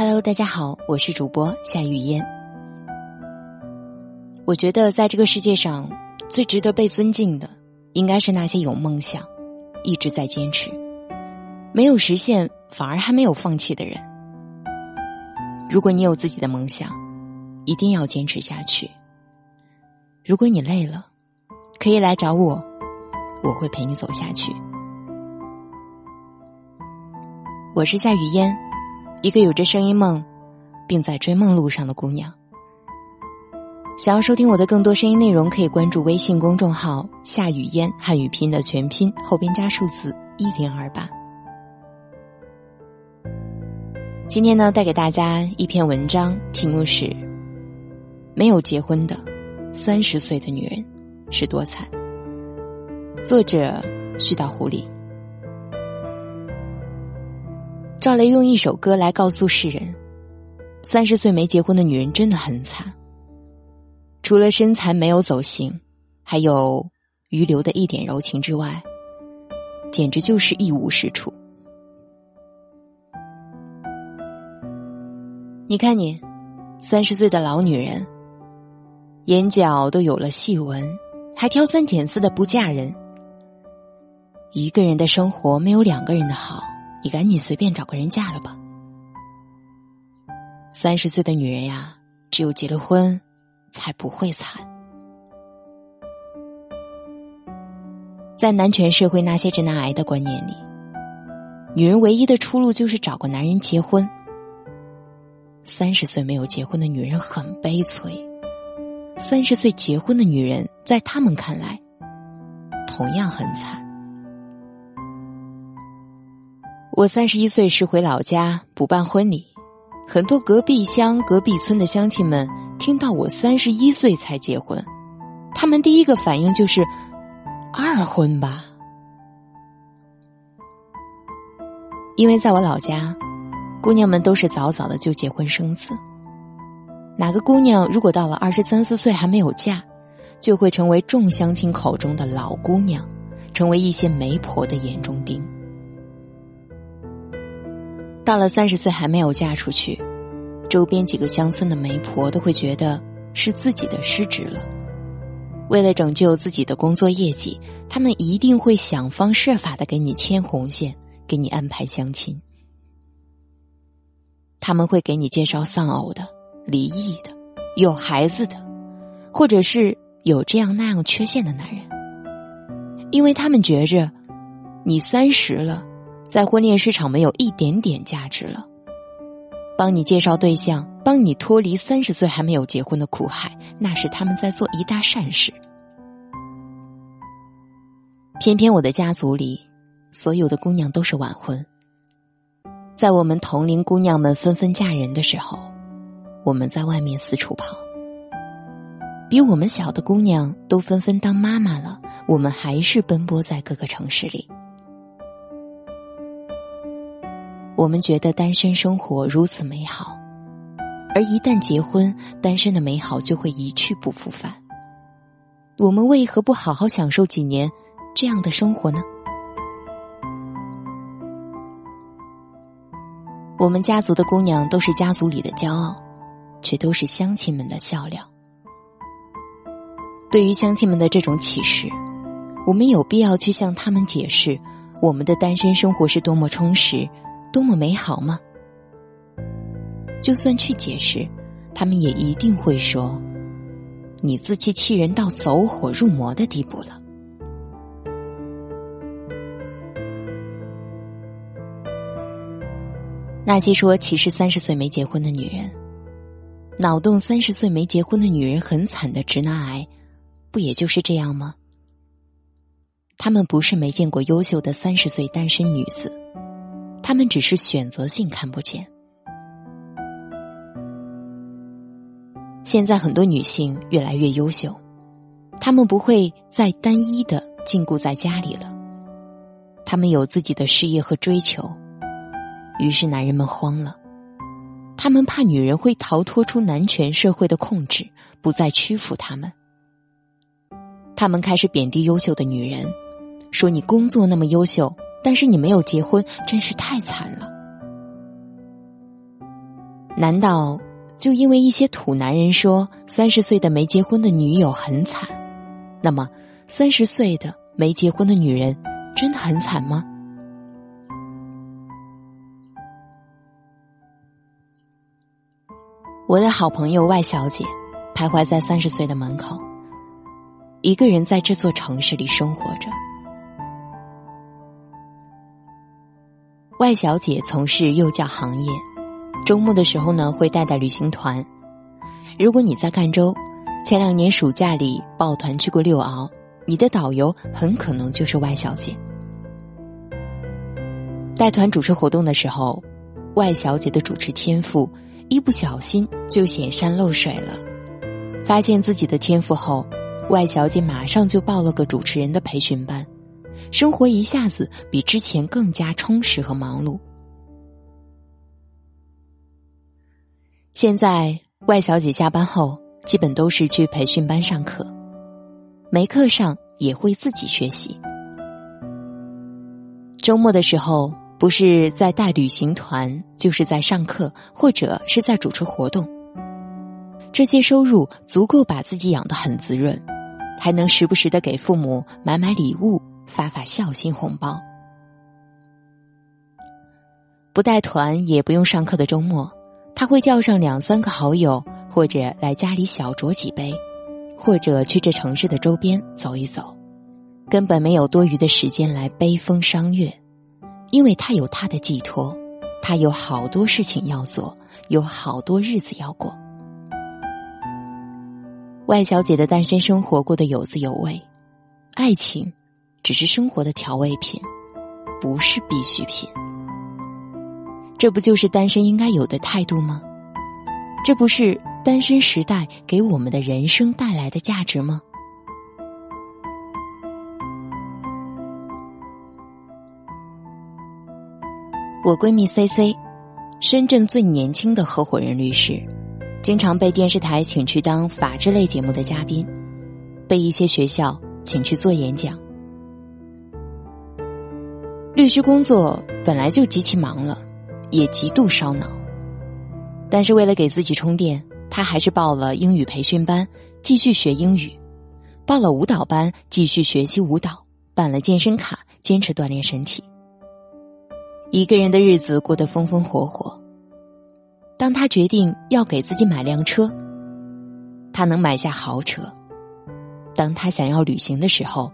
Hello，大家好，我是主播夏雨嫣。我觉得在这个世界上，最值得被尊敬的，应该是那些有梦想、一直在坚持、没有实现反而还没有放弃的人。如果你有自己的梦想，一定要坚持下去。如果你累了，可以来找我，我会陪你走下去。我是夏雨嫣。一个有着声音梦，并在追梦路上的姑娘。想要收听我的更多声音内容，可以关注微信公众号“夏雨嫣”汉语拼音的全拼后边加数字一零二八。今天呢，带给大家一篇文章，题目是《没有结婚的三十岁的女人是多惨》，作者絮叨狐狸。赵雷用一首歌来告诉世人：三十岁没结婚的女人真的很惨。除了身材没有走形，还有余留的一点柔情之外，简直就是一无是处。你看你，三十岁的老女人，眼角都有了细纹，还挑三拣四的不嫁人。一个人的生活没有两个人的好。你赶紧随便找个人嫁了吧。三十岁的女人呀，只有结了婚，才不会惨。在男权社会那些直男癌的观念里，女人唯一的出路就是找个男人结婚。三十岁没有结婚的女人很悲催，三十岁结婚的女人在他们看来，同样很惨。我三十一岁时回老家补办婚礼，很多隔壁乡、隔壁村的乡亲们听到我三十一岁才结婚，他们第一个反应就是二婚吧。因为在我老家，姑娘们都是早早的就结婚生子，哪个姑娘如果到了二十三四岁还没有嫁，就会成为众乡亲口中的老姑娘，成为一些媒婆的眼中钉。到了三十岁还没有嫁出去，周边几个乡村的媒婆都会觉得是自己的失职了。为了拯救自己的工作业绩，他们一定会想方设法的给你牵红线，给你安排相亲。他们会给你介绍丧偶的、离异的、有孩子的，或者是有这样那样缺陷的男人，因为他们觉着你三十了。在婚恋市场没有一点点价值了。帮你介绍对象，帮你脱离三十岁还没有结婚的苦海，那是他们在做一大善事。偏偏我的家族里，所有的姑娘都是晚婚。在我们同龄姑娘们纷纷嫁人的时候，我们在外面四处跑。比我们小的姑娘都纷纷当妈妈了，我们还是奔波在各个城市里。我们觉得单身生活如此美好，而一旦结婚，单身的美好就会一去不复返。我们为何不好好享受几年这样的生活呢？我们家族的姑娘都是家族里的骄傲，却都是乡亲们的笑料。对于乡亲们的这种启示，我们有必要去向他们解释，我们的单身生活是多么充实。多么美好吗？就算去解释，他们也一定会说：“你自欺欺人到走火入魔的地步了。”那些说其实三十岁没结婚的女人，脑洞三十岁没结婚的女人很惨的直男癌，不也就是这样吗？他们不是没见过优秀的三十岁单身女子。他们只是选择性看不见。现在很多女性越来越优秀，她们不会再单一的禁锢在家里了，她们有自己的事业和追求。于是男人们慌了，他们怕女人会逃脱出男权社会的控制，不再屈服他们。他们开始贬低优秀的女人，说你工作那么优秀。但是你没有结婚，真是太惨了。难道就因为一些土男人说三十岁的没结婚的女友很惨，那么三十岁的没结婚的女人真的很惨吗？我的好朋友外小姐，徘徊在三十岁的门口，一个人在这座城市里生活着。外小姐从事幼教行业，周末的时候呢会带带旅行团。如果你在赣州，前两年暑假里抱团去过六鳌，你的导游很可能就是外小姐。带团主持活动的时候，外小姐的主持天赋。一不小心就显山露水了。发现自己的天赋后，外小姐马上就报了个主持人的培训班，生活一下子比之前更加充实和忙碌。现在外小姐下班后，基本都是去培训班上课，没课上也会自己学习。周末的时候。不是在带旅行团，就是在上课，或者是在主持活动。这些收入足够把自己养得很滋润，还能时不时的给父母买买礼物，发发孝心红包。不带团也不用上课的周末，他会叫上两三个好友，或者来家里小酌几杯，或者去这城市的周边走一走，根本没有多余的时间来悲风伤月。因为他有他的寄托，他有好多事情要做，有好多日子要过。外小姐的单身生活过得有滋有味，爱情只是生活的调味品，不是必需品。这不就是单身应该有的态度吗？这不是单身时代给我们的人生带来的价值吗？我闺蜜 C C，深圳最年轻的合伙人律师，经常被电视台请去当法制类节目的嘉宾，被一些学校请去做演讲。律师工作本来就极其忙了，也极度烧脑。但是为了给自己充电，他还是报了英语培训班，继续学英语；报了舞蹈班，继续学习舞蹈；办了健身卡，坚持锻炼身体。一个人的日子过得风风火火。当他决定要给自己买辆车，他能买下豪车；当他想要旅行的时候，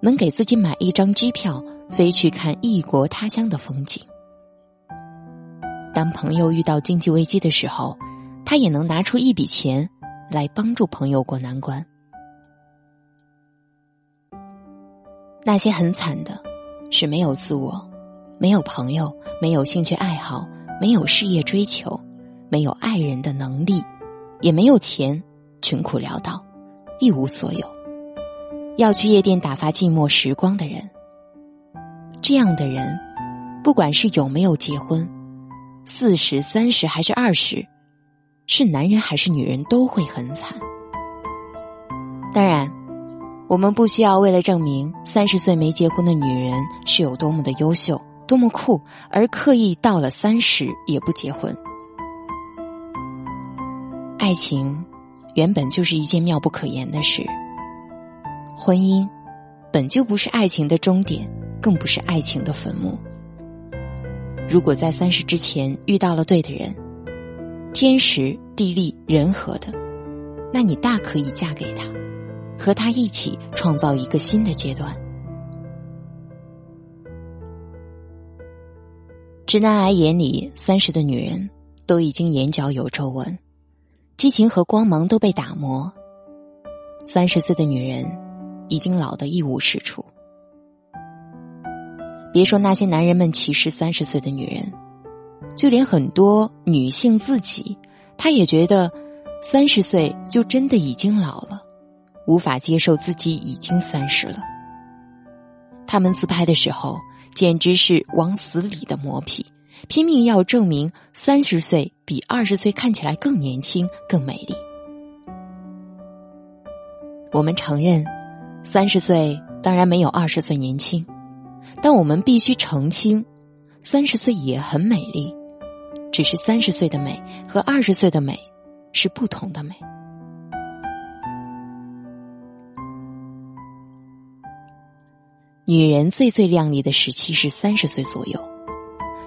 能给自己买一张机票飞去看异国他乡的风景；当朋友遇到经济危机的时候，他也能拿出一笔钱来帮助朋友过难关。那些很惨的，是没有自我。没有朋友，没有兴趣爱好，没有事业追求，没有爱人的能力，也没有钱，穷苦潦倒，一无所有，要去夜店打发寂寞时光的人，这样的人，不管是有没有结婚，四十、三十还是二十，是男人还是女人都会很惨。当然，我们不需要为了证明三十岁没结婚的女人是有多么的优秀。多么酷，而刻意到了三十也不结婚。爱情原本就是一件妙不可言的事，婚姻本就不是爱情的终点，更不是爱情的坟墓。如果在三十之前遇到了对的人，天时地利人和的，那你大可以嫁给他，和他一起创造一个新的阶段。直男癌眼里，三十的女人都已经眼角有皱纹，激情和光芒都被打磨。三十岁的女人已经老得一无是处。别说那些男人们歧视三十岁的女人，就连很多女性自己，她也觉得三十岁就真的已经老了，无法接受自己已经三十了。他们自拍的时候。简直是往死里的磨皮，拼命要证明三十岁比二十岁看起来更年轻、更美丽。我们承认，三十岁当然没有二十岁年轻，但我们必须澄清，三十岁也很美丽，只是三十岁的美和二十岁的美是不同的美。女人最最靓丽的时期是三十岁左右，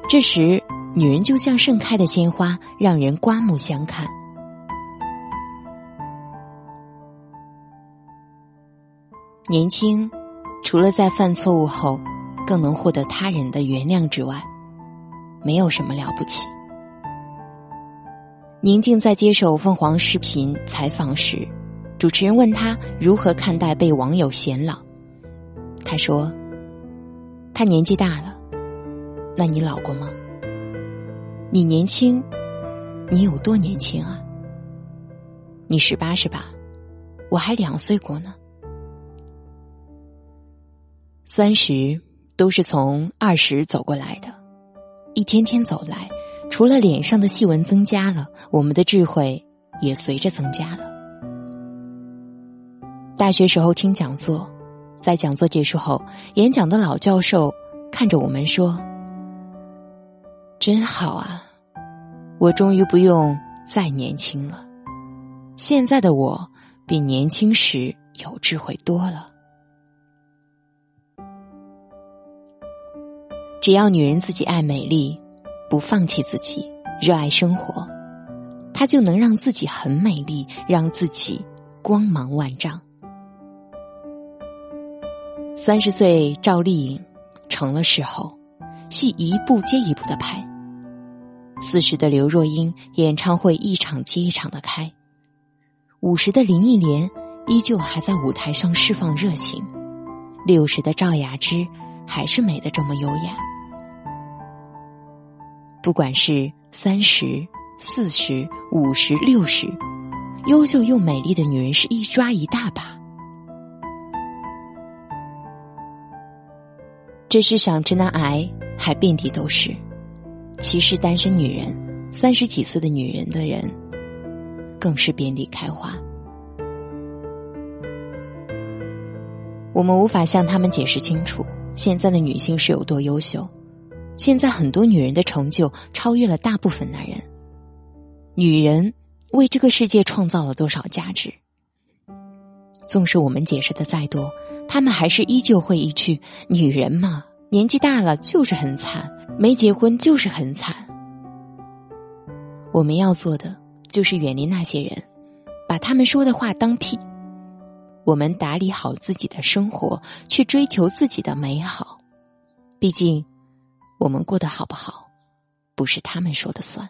这时女人就像盛开的鲜花，让人刮目相看。年轻，除了在犯错误后更能获得他人的原谅之外，没有什么了不起。宁静在接受凤凰视频采访时，主持人问他如何看待被网友显老。他说：“他年纪大了，那你老过吗？你年轻，你有多年轻啊？你十八是吧？我还两岁过呢。三十都是从二十走过来的，一天天走来，除了脸上的细纹增加了，我们的智慧也随着增加了。大学时候听讲座。”在讲座结束后，演讲的老教授看着我们说：“真好啊，我终于不用再年轻了。现在的我比年轻时有智慧多了。只要女人自己爱美丽，不放弃自己，热爱生活，她就能让自己很美丽，让自己光芒万丈。”三十岁，赵丽颖成了时候，戏一部接一部的拍。四十的刘若英演唱会一场接一场的开。五十的林忆莲依旧还在舞台上释放热情。六十的赵雅芝还是美的这么优雅。不管是三十、四十、五十、六十，优秀又美丽的女人是一抓一大把。这世上直男癌还遍地都是，歧视单身女人，三十几岁的女人的人，更是遍地开花。我们无法向他们解释清楚，现在的女性是有多优秀。现在很多女人的成就超越了大部分男人。女人为这个世界创造了多少价值？纵使我们解释的再多。他们还是依旧会一句：“女人嘛，年纪大了就是很惨，没结婚就是很惨。”我们要做的就是远离那些人，把他们说的话当屁。我们打理好自己的生活，去追求自己的美好。毕竟，我们过得好不好，不是他们说的算。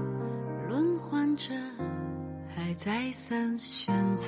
轮换着，还再三选择。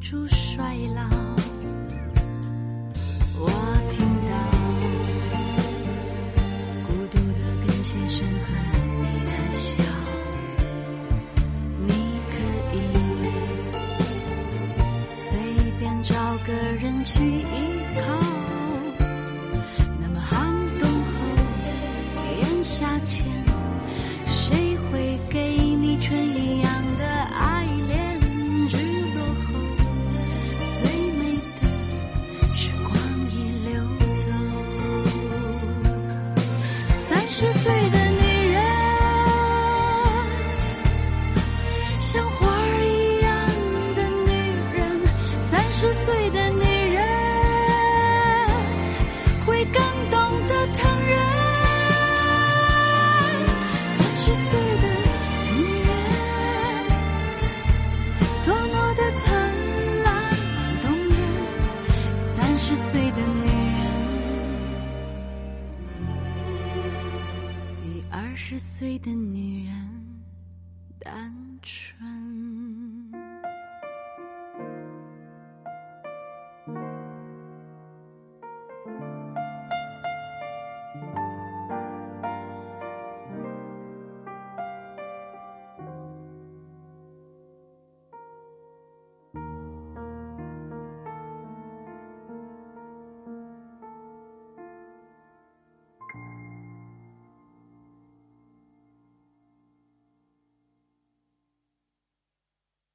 出衰老，我听三十岁的女人像花儿一样的女人三十岁春，